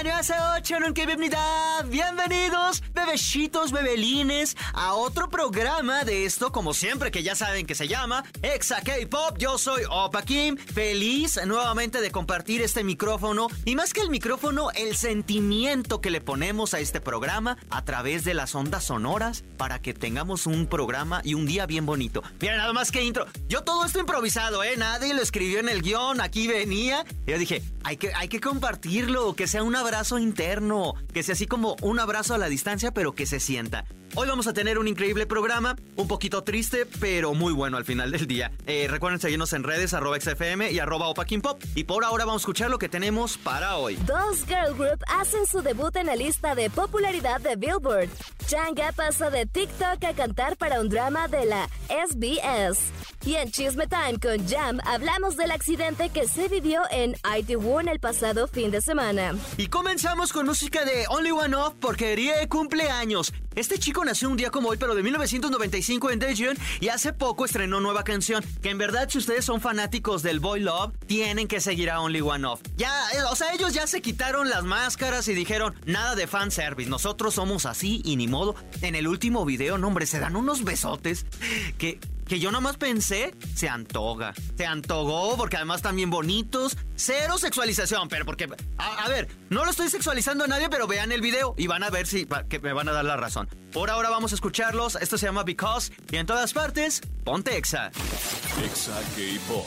Hola, Bienvenidos, bebecitos, bebelines, a otro programa de esto, como siempre, que ya saben que se llama Exa K-Pop. Yo soy Opa Kim, feliz nuevamente de compartir este micrófono y más que el micrófono, el sentimiento que le ponemos a este programa a través de las ondas sonoras para que tengamos un programa y un día bien bonito. Mira, nada más que intro. Yo todo esto improvisado, ¿eh? Nadie lo escribió en el guion, aquí venía. Yo dije, hay que, hay que compartirlo, que sea un abrazo interno, que sea así como un abrazo a la distancia, pero que se sienta. Hoy vamos a tener un increíble programa, un poquito triste, pero muy bueno al final del día. Eh, recuerden seguirnos en redes, arroba XFM y arroba Pop. Y por ahora vamos a escuchar lo que tenemos para hoy. Dos girl group hacen su debut en la lista de popularidad de Billboard. Changa pasa de TikTok a cantar para un drama de la SBS. Y en Chisme Time con Jam hablamos del accidente que se vivió en Itaewon el pasado fin de semana. Y comenzamos con música de Only One Off porque de cumpleaños. Este chico nació un día como hoy, pero de 1995 en Daejeon y hace poco estrenó nueva canción. Que en verdad, si ustedes son fanáticos del Boy Love, tienen que seguir a Only One Off. Ya, eh, o sea, ellos ya se quitaron las máscaras y dijeron nada de fanservice. Nosotros somos así y ni modo. En el último video, no, hombre, se dan unos besotes que que yo nomás pensé, se antoga. Se antogó porque además bien bonitos. Cero sexualización, pero porque... A, ver, no lo estoy sexualizando a nadie, pero vean el video y van a ver si que me van a dar la razón. Por ahora vamos a escucharlos. Esto se llama Because y en todas partes, ponte Exa. Exa K-Pop.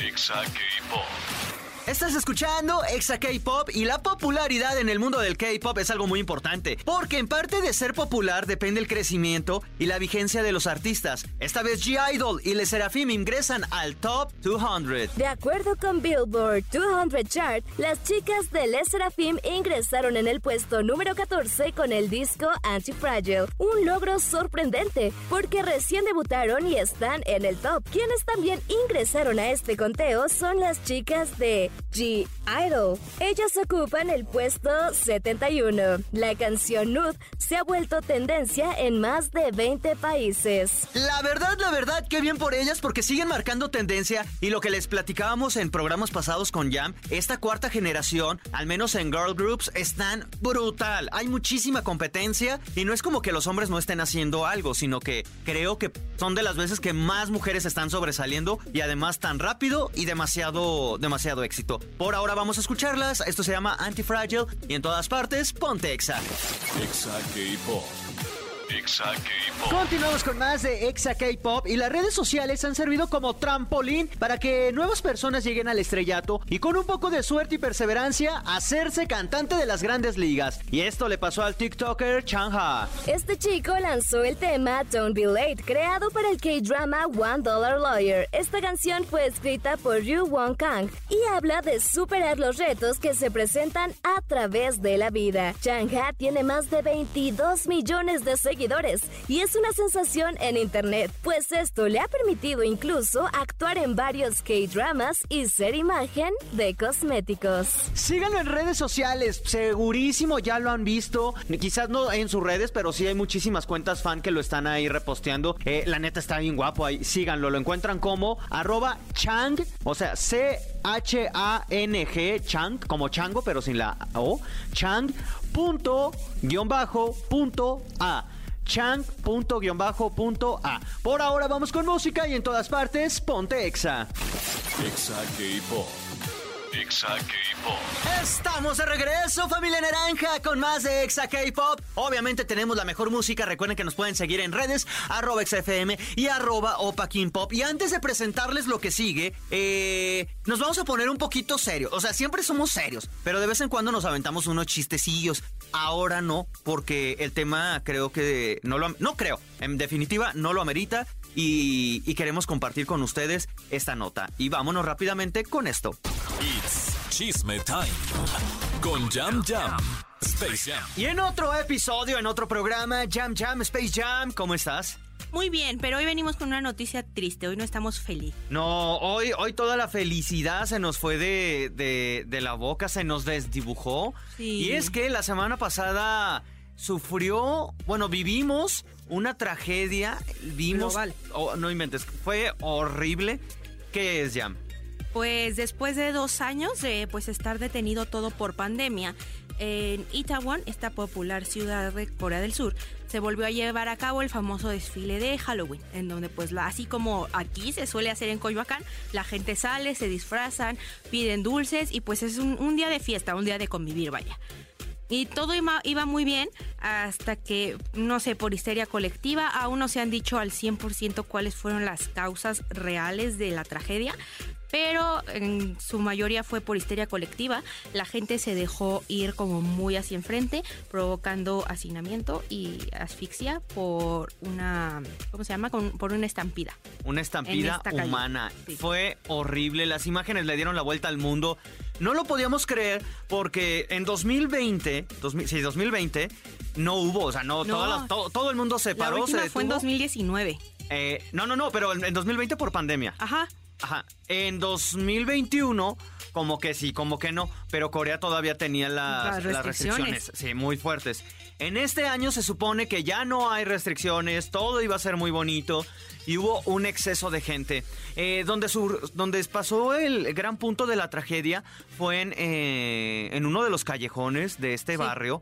Exa K-Pop. Estás escuchando Exa K-Pop y la popularidad en el mundo del K-Pop es algo muy importante, porque en parte de ser popular depende el crecimiento y la vigencia de los artistas. Esta vez G-Idol y Le Serafim ingresan al Top 200. De acuerdo con Billboard 200 Chart, las chicas de Le Serafim ingresaron en el puesto número 14 con el disco Anti-Fragile, un logro sorprendente, porque recién debutaron y están en el top. Quienes también ingresaron a este conteo son las chicas de G Idol. Ellas ocupan el puesto 71. La canción Nude se ha vuelto tendencia en más de 20 países. La verdad, la verdad, qué bien por ellas porque siguen marcando tendencia y lo que les platicábamos en programas pasados con Jam, esta cuarta generación, al menos en girl groups, están brutal. Hay muchísima competencia y no es como que los hombres no estén haciendo algo, sino que creo que son de las veces que más mujeres están sobresaliendo y además tan rápido y demasiado, demasiado éxito. Por ahora vamos a escucharlas. Esto se llama Antifragile y en todas partes, ponte Exa. Exa K-Pop. Exa K-Pop. Continuamos con más de Exa K-Pop y las redes sociales han servido como trampolín para que nuevas personas lleguen al estrellato y con un poco de suerte y perseverancia hacerse cantante de las grandes ligas. Y esto le pasó al TikToker Changha. Este chico lanzó el tema Don't Be Late, creado para el K-drama One Dollar Lawyer. Esta canción fue escrita por Ryu Won Kang y habla de superar los retos que se presentan a través de la vida. Changha tiene más de 22 millones de seguidores y es una sensación en internet, pues esto le ha permitido incluso actuar en varios K-dramas y ser imagen de cosméticos. Síganlo en redes sociales, segurísimo ya lo han visto, quizás no en sus redes, pero sí hay muchísimas cuentas fan que lo están ahí reposteando. Eh, la neta está bien guapo ahí, síganlo, lo encuentran como arroba chang, o sea, C-H-A-N-G, chang, como chango, pero sin la O, chang, punto, guion bajo, punto A chang.a. Por ahora vamos con música y en todas partes, ponte Exa. Exa K-Pop. Exa K-Pop. Estamos de regreso, familia naranja, con más de Exa K-Pop. Obviamente tenemos la mejor música. Recuerden que nos pueden seguir en redes, arroba XFM y arroba Opa King Pop. Y antes de presentarles lo que sigue, eh, nos vamos a poner un poquito serios. O sea, siempre somos serios, pero de vez en cuando nos aventamos unos chistecillos. Ahora no, porque el tema creo que no lo... No creo, en definitiva no lo amerita y, queremos compartir con ustedes esta nota. Y vámonos rápidamente con esto. It's Chisme Time con Jam Jam. Space Jam. Y en otro episodio, en otro programa, Jam Jam, Space Jam, ¿cómo estás? Muy bien, pero hoy venimos con una noticia triste. Hoy no estamos felices. No, hoy, hoy toda la felicidad se nos fue de, de, de la boca, se nos desdibujó. Sí. Y es que la semana pasada sufrió, bueno, vivimos una tragedia. Vimos. Global. oh, no inventes, fue horrible. ¿Qué es, Jam? Pues después de dos años de pues estar detenido todo por pandemia, en Itaewon, esta popular ciudad de Corea del Sur, se volvió a llevar a cabo el famoso desfile de Halloween, en donde pues así como aquí se suele hacer en Coyoacán, la gente sale, se disfrazan, piden dulces y pues es un, un día de fiesta, un día de convivir, vaya. Y todo iba, iba muy bien hasta que, no sé, por histeria colectiva, aún no se han dicho al 100% cuáles fueron las causas reales de la tragedia, pero en su mayoría fue por histeria colectiva. La gente se dejó ir como muy hacia enfrente, provocando hacinamiento y asfixia por una, ¿cómo se llama? Con- por una estampida. Una estampida humana. Sí. Fue horrible. Las imágenes le dieron la vuelta al mundo. No lo podíamos creer porque en 2020, 2000 sí, 2020, no hubo, o sea, no, No. todas las- todo, todo el mundo se La paró, última se fue en detuvo. 2019. Eh, no, no, no, pero en, en 2020 por pandemia. Ajá. Ajá. En 2021, como que sí, como que no, pero Corea todavía tenía las, Las las restricciones. restricciones. Sí, muy fuertes. En este año se supone que ya no hay restricciones, todo iba a ser muy bonito y hubo un exceso de gente. Eh, donde, sur- donde pasó el gran punto de la tragedia fue en, eh, en uno de los callejones de este Sí. barrio.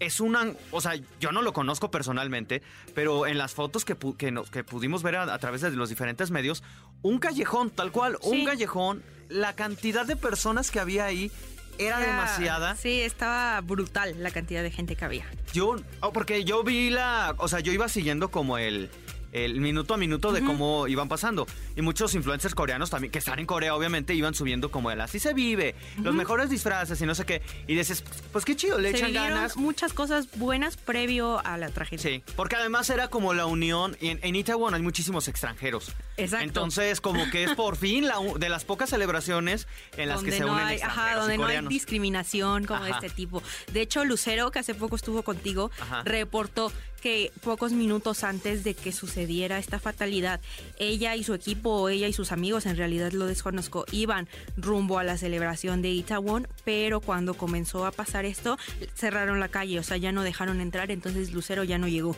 Es una, o sea, yo no lo conozco personalmente, pero en las fotos que, pu- que, nos- que pudimos ver a, a través de los diferentes medios, un callejón, tal cual, un callejón, la cantidad de personas que había ahí era demasiada. Sí, estaba brutal la cantidad de gente que había. Yo, oh, porque yo vi la, o sea, yo iba siguiendo como el, el minuto a minuto de cómo iban pasando. Y muchos influencers coreanos también, que están en Corea, obviamente, iban subiendo como el así se vive, los mejores disfraces y no sé qué. Y dices, pues qué chido, le Se echan ganas. muchas cosas buenas previo a la tragedia. Sí, porque además era como la unión, y en, en Itaewon hay muchísimos extranjeros. Exacto. Entonces, como que es por fin la, de las pocas celebraciones en las donde que se no unen hay, ajá, y donde no hay discriminación como de este tipo. De hecho, Lucero, que hace poco estuvo contigo, Ajá. reportó que pocos minutos antes de que sucediera esta fatalidad, ella y su equipo, o ella y sus amigos, en realidad lo desconozco, iban rumbo a la celebración de Itaewon, pero cuando comenzó a pasar esto, cerraron la calle, o sea, ya no dejaron entrar, entonces Lucero ya no llegó.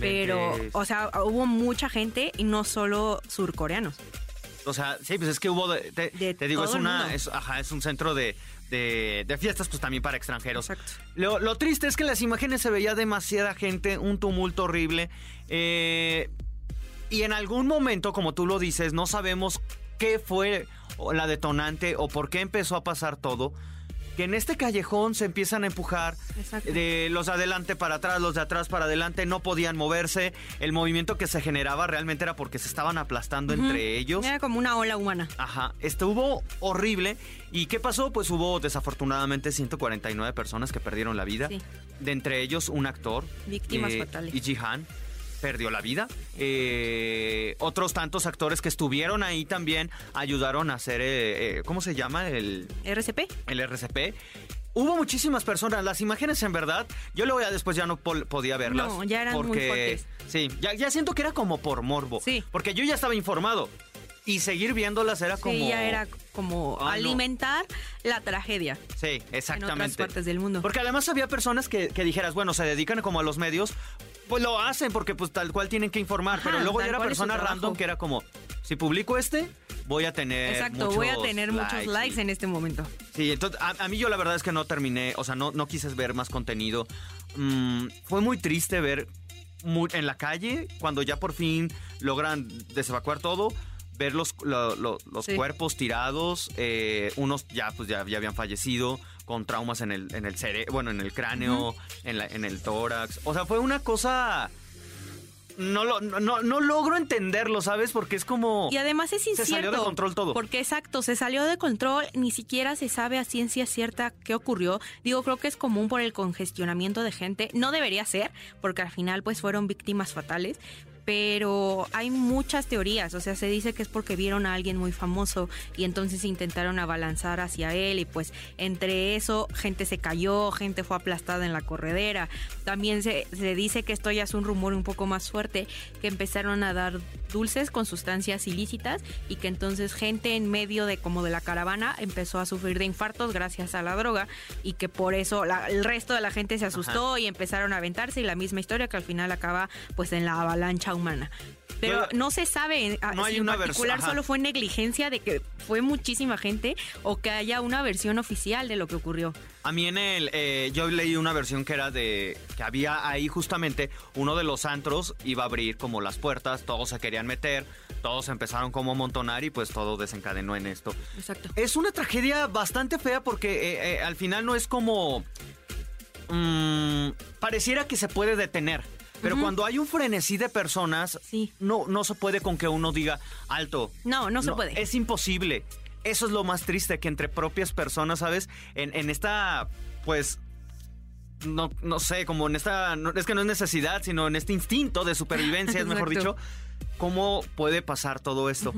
Pero, o sea, hubo mucha gente y no solo surcoreanos. O sea, sí, pues es que hubo, te, De te digo, es una, mundo. es, ajá, es un centro de, de, de fiestas, pues también para extranjeros. Lo, lo triste es que en las imágenes se veía demasiada gente, un tumulto horrible. eh, y en algún momento, como tú lo dices, no sabemos qué fue la detonante o por qué empezó a pasar todo. Que en este callejón se empiezan a empujar de los de adelante para atrás, los de atrás para adelante, no podían moverse. El movimiento que se generaba realmente era porque se estaban aplastando entre ellos. Era como una ola humana. Ajá, estuvo horrible. ¿Y qué pasó? Pues hubo desafortunadamente 149 personas que perdieron la vida. Sí. De entre ellos un actor. Víctimas eh, fatales. Y Jihan perdió la vida. Eh, otros tantos actores que estuvieron ahí también ayudaron a hacer, eh, eh, ¿cómo se llama? El, RCP. el RCP. Hubo muchísimas personas. Las imágenes, en verdad, yo luego ya después ya no podía verlas. No, ya eran muy porque, fuertes. Sí, ya, ya siento que era como por morbo. Sí. Porque yo ya estaba informado. Y seguir viéndolas era como. Sí, ya era como Ah, no. alimentar la tragedia Sí, en exactamente. otras partes del mundo. Porque además había personas que, que dijeras, bueno, se dedican como a los medios, pues lo hacen porque pues tal cual tienen que informar. Ajá, pero luego ya era persona random que era como, si publico este, voy a tener. Exacto, voy a muchos tener muchos likes y- en este momento. Sí, entonces a, a mí yo la verdad es que no terminé, o sea, no, no quise ver más contenido. Mm, fue muy triste ver mu- en la calle, cuando ya por fin logran desevacuar todo, ver los, lo- lo- los Sí. cuerpos tirados, eh, unos ya pues ya, ya habían fallecido con traumas en el, en el cere bueno, en el cráneo, en, la- en el tórax. O sea, fue una cosa... No, lo, no, no, logro entenderlo, ¿sabes? Porque es como... Y además es Se incierto. salió de control todo. Porque exacto, se salió de control, ni siquiera se sabe a ciencia cierta qué ocurrió. Digo, creo que es común por el congestionamiento de gente. No debería ser, porque al final pues fueron víctimas fatales. Pero hay muchas teorías, o sea, se dice que es porque vieron a alguien muy famoso y entonces intentaron abalanzar hacia él y pues entre eso gente se cayó, gente fue aplastada en la corredera. También se, se dice que esto ya es un rumor un poco más fuerte, que empezaron a dar dulces con sustancias ilícitas y que entonces gente en medio de como de la caravana empezó a sufrir de infartos gracias a la droga y que por eso el resto de la gente se asustó y empezaron a aventarse y la misma historia que al final acaba pues en la avalancha humana. Pero no se sabe ah, no hay si una en particular solo fue negligencia de que fue muchísima gente o que haya una versión oficial de lo que ocurrió. A mí en el, eh, yo leí una versión que era de, que había ahí justamente uno de los antros iba a abrir como las puertas, todos se querían meter, todos empezaron como a montonar y pues todo desencadenó en esto. Exacto. Es una tragedia bastante fea porque eh, eh, al final no es como... Mm, pareciera que se puede detener. Pero cuando hay un frenesí de personas, no, no se puede con que uno diga alto. No, no se puede. Es imposible. Eso es lo más triste, que entre propias personas, ¿sabes? En, en esta, pues, no, no sé, como en esta, es que no es necesidad, sino en este instinto de supervivencia, es mejor dicho, ¿cómo puede pasar todo esto?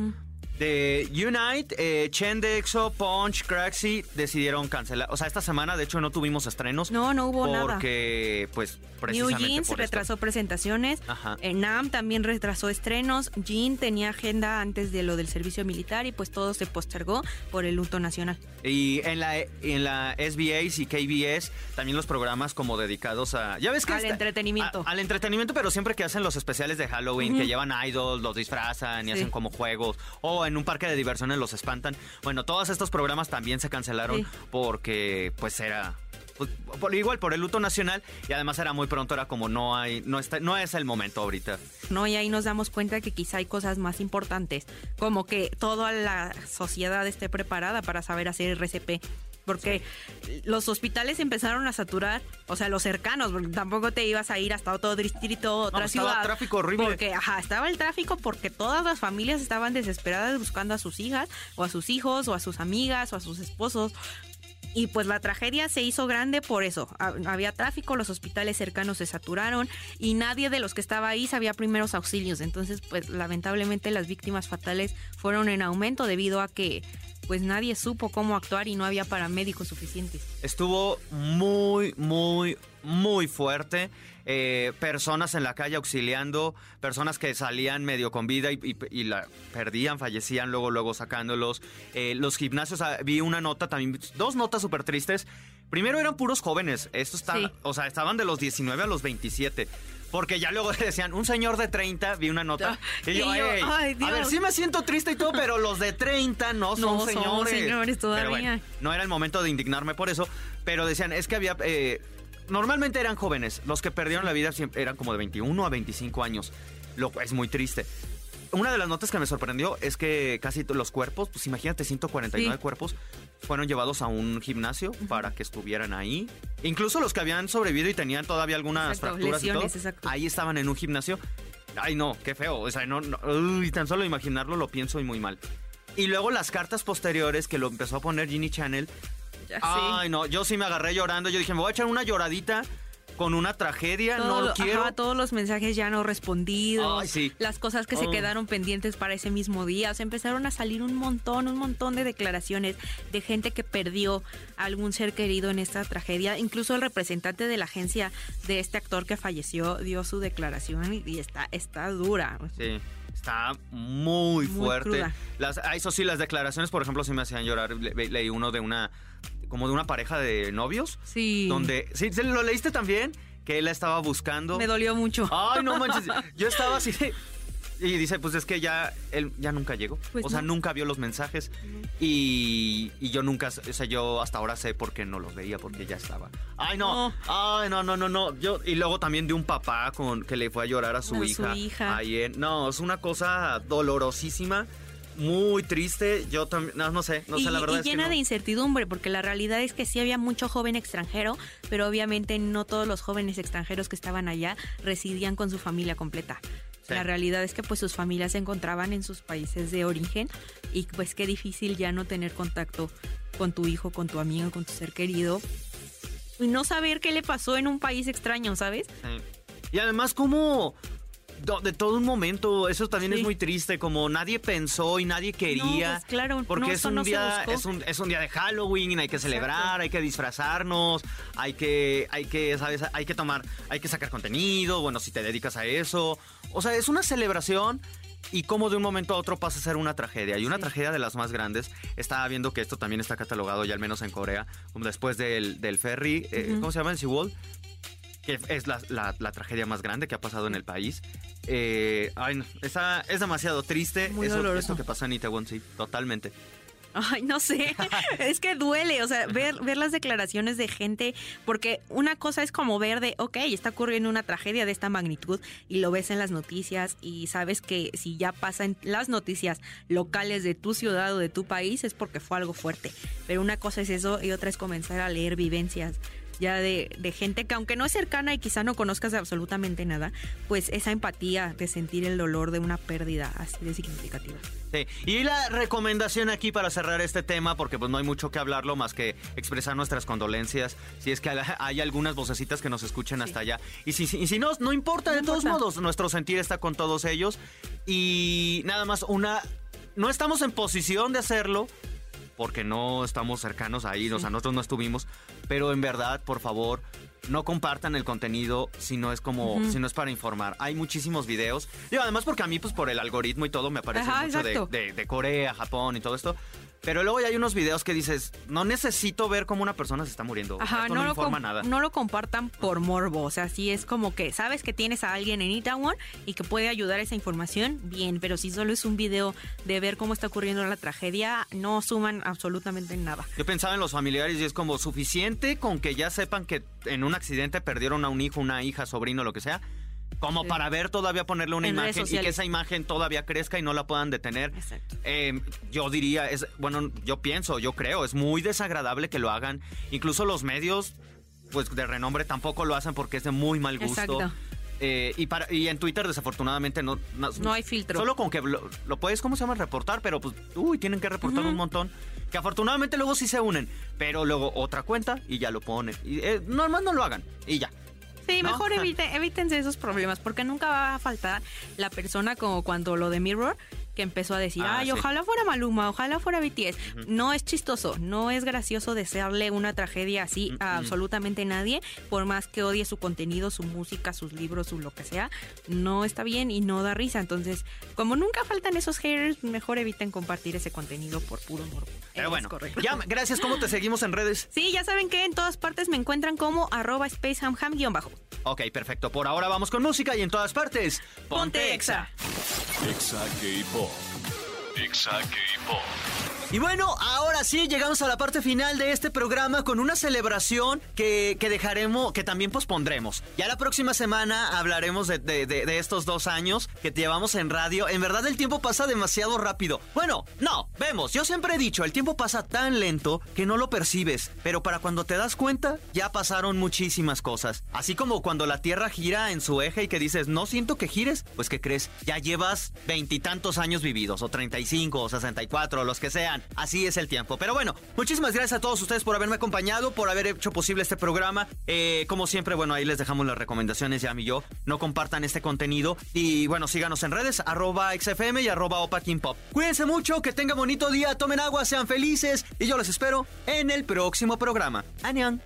De Unite, eh, Chendexo, Punch, Craxy decidieron cancelar. O sea, esta semana de hecho no tuvimos estrenos. No, no hubo nada. Porque, pues, precisamente New Jeans retrasó presentaciones. Ajá. Eh, Nam también retrasó estrenos. Jean tenía agenda antes de lo del servicio militar y pues todo se postergó por el luto nacional. Y en la, en la SBS y KBS también los programas como dedicados a... Ya ves que... Al entretenimiento. al entretenimiento, pero siempre que hacen los especiales de Halloween, que llevan idols, los disfrazan y hacen como juegos. O en un parque de diversiones los espantan. Bueno, todos estos programas también se cancelaron porque pues era pues, por, igual por el luto nacional y además era muy pronto, era como no hay, no está, no es el momento ahorita. No, y ahí nos damos cuenta que quizá hay cosas más importantes, como que toda la sociedad esté preparada para saber hacer RCP porque los hospitales empezaron a saturar, o sea, los cercanos, porque tampoco te ibas a ir hasta otro distrito, otra no, ciudad. Estaba tráfico horrible. Porque, ajá, estaba el tráfico porque todas las familias estaban desesperadas buscando a sus hijas, o a sus hijos, o a sus amigas, o a sus esposos. Y pues la tragedia se hizo grande por eso. Había tráfico, los hospitales cercanos se saturaron y nadie de los que estaba ahí sabía primeros auxilios. Entonces, pues lamentablemente las víctimas fatales fueron en aumento debido a que pues nadie supo cómo actuar y no había paramédicos suficientes. Estuvo muy, muy, muy fuerte. Eh, personas en la calle auxiliando, personas que salían medio con vida y, la perdían, fallecían luego, luego sacándolos. Eh, los gimnasios, ah, vi una nota también, dos notas súper tristes. Primero eran puros jóvenes, estos estaban, o sea, estaban de los 19 a los 27. Porque ya luego decían, un señor de 30, vi una nota. Y, yo, a ver, sí me siento triste y todo, pero los de 30 no son no señores. Son señores todavía. no era el momento de indignarme por eso, pero decían, es que había... Eh, normalmente eran jóvenes, los que perdieron la vida eran como de 21 a 25 años, lo cual es muy triste una de las notas que me sorprendió es que casi los cuerpos, pues imagínate, 149 cuerpos fueron llevados a un gimnasio para que estuvieran ahí. Incluso los que habían sobrevivido y tenían todavía algunas fracturas y todo, ahí estaban en un gimnasio. Ay, no, qué feo. O sea, no, uy, tan solo imaginarlo lo pienso y muy mal. Y luego las cartas posteriores que lo empezó a poner Ginny Channel. Ay, no, yo sí me agarré llorando. Yo dije, me voy a echar una lloradita con una tragedia, no lo quiero. todos los mensajes ya no respondidos, las cosas que se oh. quedaron pendientes para ese mismo día, o sea, empezaron a salir un montón, un montón de declaraciones de gente que perdió algún ser querido en esta tragedia, incluso el representante de la agencia de este actor que falleció dio su declaración y, está está dura. Sí. Está muy, fuerte. Las, ah, eso sí, las declaraciones, por ejemplo, sí me hacían llorar. leí uno de una como de una pareja de novios. Sí. Donde, ¿sí, ¿lo leíste también? Que él la estaba buscando. Me dolió mucho. Ay, no manches. Yo estaba así Y dice, pues es que ya él ya nunca llegó. Pues o sea, nunca vio los mensajes. Y, y, yo nunca, o sea, yo hasta ahora sé por qué no los veía, porque ya estaba. Ay, no. Ay, no, no, no, no. Yo, y luego también de un papá con que le fue a llorar a su hija. Su hija. no, es una cosa dolorosísima muy triste. Yo también, no, sé, no sé la verdad. Y llena de incertidumbre, porque la realidad es que sí había mucho joven extranjero, pero obviamente no todos los jóvenes extranjeros que estaban allá residían con su familia completa. La realidad es que pues sus familias se encontraban en sus países de origen y pues qué difícil ya no tener contacto con tu hijo, con tu amigo, con tu ser querido y no saber qué le pasó en un país extraño, ¿sabes? Y además cómo de todo un momento. Eso también es muy triste, como nadie pensó y nadie quería. Pues claro, porque es un día, es un, es un día de Halloween, hay que celebrar, hay que disfrazarnos, hay que, hay que, sabes, hay que tomar, hay que sacar contenido. Bueno, si te dedicas a eso, o sea, es una celebración y cómo de un momento a otro pasa a ser una tragedia. Y una tragedia de las más grandes. Estaba viendo que esto también está catalogado, ya al menos en Corea, como después del, del ferry, eh, ¿cómo se llama? En Seawall que es la, la, tragedia más grande que ha pasado en el país. Eh, ay, es demasiado triste Muy eso, doloroso. que pasa en Itaewon, sí, totalmente. Ay, no sé, es que duele, o sea, ver, ver las declaraciones de gente, porque una cosa es como ver de, ok, está ocurriendo una tragedia de esta magnitud y lo ves en las noticias y sabes que si ya pasa en las noticias locales de tu ciudad o de tu país es porque fue algo fuerte, pero una cosa es eso y otra es comenzar a leer vivencias ya de, gente que aunque no es cercana y quizá no conozcas absolutamente nada, pues esa empatía de sentir el dolor de una pérdida así de significativa. Sí. Y la recomendación aquí para cerrar este tema, porque pues no hay mucho que hablarlo más que expresar nuestras condolencias, si es que hay algunas vocecitas que nos escuchen hasta allá. Y si, si no, no importa, de todos modos, nuestro sentir está con todos ellos. Y nada más una... No estamos en posición de hacerlo, porque no estamos cercanos ahí, o sea, nosotros no estuvimos, pero en verdad, por favor, no compartan el contenido si no es como, si no es para informar. Hay muchísimos videos. Y además porque a mí, pues por el algoritmo y todo, me aparece mucho de, de, Corea, Japón y todo esto. Pero luego ya hay unos videos que dices, no necesito ver cómo una persona se está muriendo. Ajá, no, lo informa nada. No lo compartan por morbo. O sea, si es como que sabes que tienes a alguien en Itaewon y que puede ayudar esa información, bien. Pero si solo es un video de ver cómo está ocurriendo la tragedia, no suman absolutamente nada. Yo pensaba en los familiares y es como suficiente con que ya sepan que en un accidente perdieron a un hijo, una hija, sobrino, lo que sea como para ver todavía ponerle una imagen y que esa imagen todavía crezca y no la puedan detener. Exacto. Em, yo diría, es bueno, yo pienso, yo creo, es muy desagradable que lo hagan. Incluso los medios, pues de renombre tampoco lo hacen porque es de muy mal gusto. Exacto. Eh, y, para, y en Twitter, desafortunadamente, no, no, hay filtro. Solo con que lo, puedes, ¿cómo se llama? Reportar, pero pues, uy, tienen que reportar un montón. Que afortunadamente luego sí se unen, pero luego otra cuenta y ya lo ponen. Y, eh, normal no lo hagan y ya. Sí, mejor evite, evítense esos problemas, porque nunca va a faltar la persona como cuando lo de Mirror, que empezó a decir, ah, ay, ojalá fuera Maluma, ojalá fuera BTS. No es chistoso, no es gracioso desearle una tragedia así a absolutamente nadie, por más que odie su contenido, su música, sus libros, su lo que sea, no está bien y no da risa. Entonces, como nunca faltan esos haters, mejor eviten compartir ese contenido por puro morbo. Pero bueno, ya, gracias. ¿Cómo te seguimos en redes? Sí, ya saben que en todas partes me encuentran como arroba spacehamham-bajo. Ok, perfecto. Por ahora vamos con música y en todas partes, ponte, Exa. Exa K-Pop. Exa K-Pop. Y bueno, ahora sí llegamos a la parte final de este programa con una celebración que, dejaremos, que también pospondremos. Ya la próxima semana hablaremos de, estos dos años que te llevamos en radio. En verdad el tiempo pasa demasiado rápido. Bueno, no, vemos, yo siempre he dicho, el tiempo pasa tan lento que no lo percibes, pero para cuando te das cuenta, ya pasaron muchísimas cosas. Así como cuando la Tierra gira en su eje y que dices, no siento que gires, pues que crees, ya llevas veintitantos años vividos, o 35, o 64, o los que sean. Así es el tiempo. Pero bueno, muchísimas gracias a todos ustedes por haberme acompañado, por haber hecho posible este programa. Eh, como siempre, bueno, ahí les dejamos las recomendaciones, ya mi yo. No compartan este contenido. Y bueno, síganos en redes, arroba XFM y arroba Opa Pop. Cuídense mucho, que tengan bonito día, tomen agua, sean felices. Y yo les espero en el próximo programa. Anion.